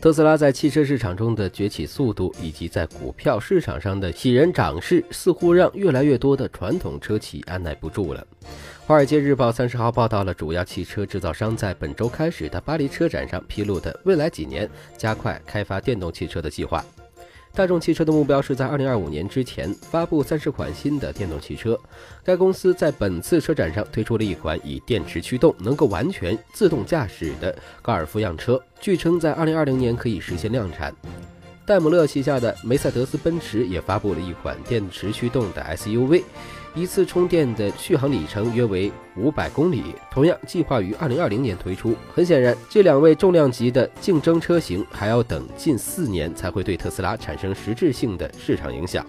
特斯拉在汽车市场中的崛起速度，以及在股票市场上的喜人涨势，似乎让越来越多的传统车企按耐不住了。《华尔街日报》三十号报道了主要汽车制造商在本周开始的巴黎车展上披露的未来几年加快开发电动汽车的计划。大众汽车的目标是在二零二五年之前发布三十款新的电动汽车。该公司在本次车展上推出了一款以电池驱动、能够完全自动驾驶的高尔夫样车，据称在二零二零年可以实现量产。戴姆勒旗下的梅赛德斯奔驰也发布了一款电池驱动的 SUV。一次充电的续航里程约为五百公里，同样计划于二零二零年推出。很显然，这两位重量级的竞争车型还要等近四年才会对特斯拉产生实质性的市场影响。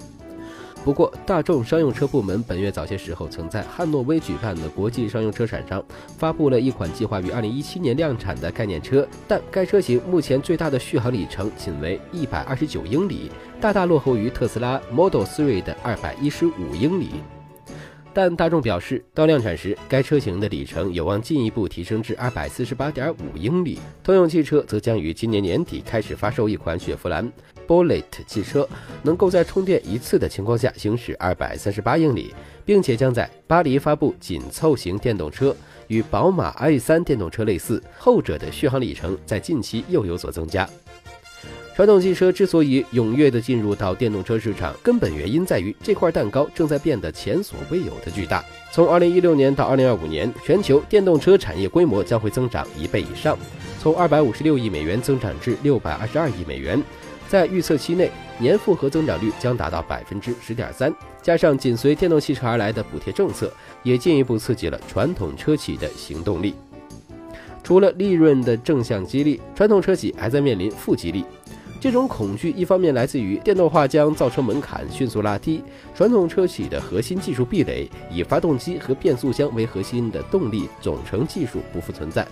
不过，大众商用车部门本月早些时候曾在汉诺威举办的国际商用车展上发布了一款计划于二零一七年量产的概念车，但该车型目前最大的续航里程仅为一百二十九英里，大大落后于特斯拉 Model 3的二百一十五英里。但大众表示，到量产时，该车型的里程有望进一步提升至二百四十八点五英里。通用汽车则将于今年年底开始发售一款雪佛兰 Bullet 汽车，能够在充电一次的情况下行驶二百三十八英里，并且将在巴黎发布紧凑型电动车，与宝马 i3 电动车类似，后者的续航里程在近期又有所增加。传统汽车之所以踊跃地进入到电动车市场，根本原因在于这块蛋糕正在变得前所未有的巨大。从2016年到2025年，全球电动车产业规模将会增长一倍以上，从256亿美元增长至622亿美元。在预测期内，年复合增长率将达到百分之十点三。加上紧随电动汽车而来的补贴政策，也进一步刺激了传统车企的行动力。除了利润的正向激励，传统车企还在面临负激励。这种恐惧一方面来自于电动化将造车门槛迅速拉低，传统车企的核心技术壁垒以发动机和变速箱为核心的动力总成技术不复存在；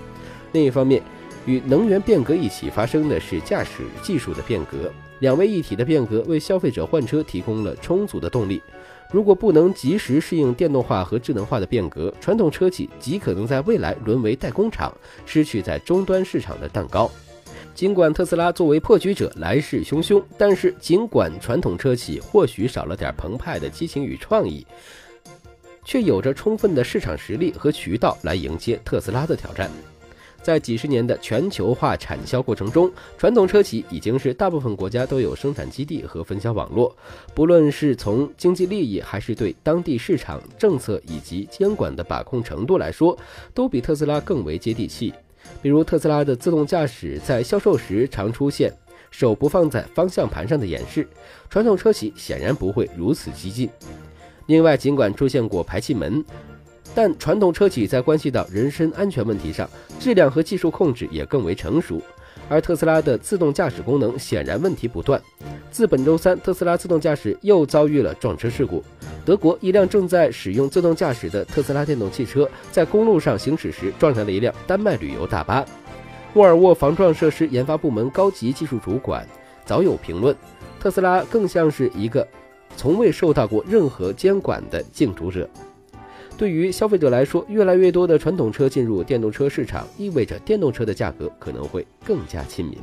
另一方面，与能源变革一起发生的是驾驶技术的变革，两位一体的变革为消费者换车提供了充足的动力。如果不能及时适应电动化和智能化的变革，传统车企极可能在未来沦为代工厂，失去在终端市场的蛋糕。尽管特斯拉作为破局者来势汹汹，但是尽管传统车企或许少了点澎湃的激情与创意，却有着充分的市场实力和渠道来迎接特斯拉的挑战。在几十年的全球化产销过程中，传统车企已经是大部分国家都有生产基地和分销网络，不论是从经济利益还是对当地市场政策以及监管的把控程度来说，都比特斯拉更为接地气。比如特斯拉的自动驾驶在销售时常出现手不放在方向盘上的演示，传统车企显然不会如此激进。另外，尽管出现过排气门，但传统车企在关系到人身安全问题上，质量和技术控制也更为成熟。而特斯拉的自动驾驶功能显然问题不断。自本周三，特斯拉自动驾驶又遭遇了撞车事故。德国一辆正在使用自动驾驶的特斯拉电动汽车在公路上行驶时撞上了一辆丹麦旅游大巴。沃尔沃防撞设施研发部门高级技术主管早有评论：特斯拉更像是一个从未受到过任何监管的竞逐者。对于消费者来说，越来越多的传统车进入电动车市场，意味着电动车的价格可能会更加亲民。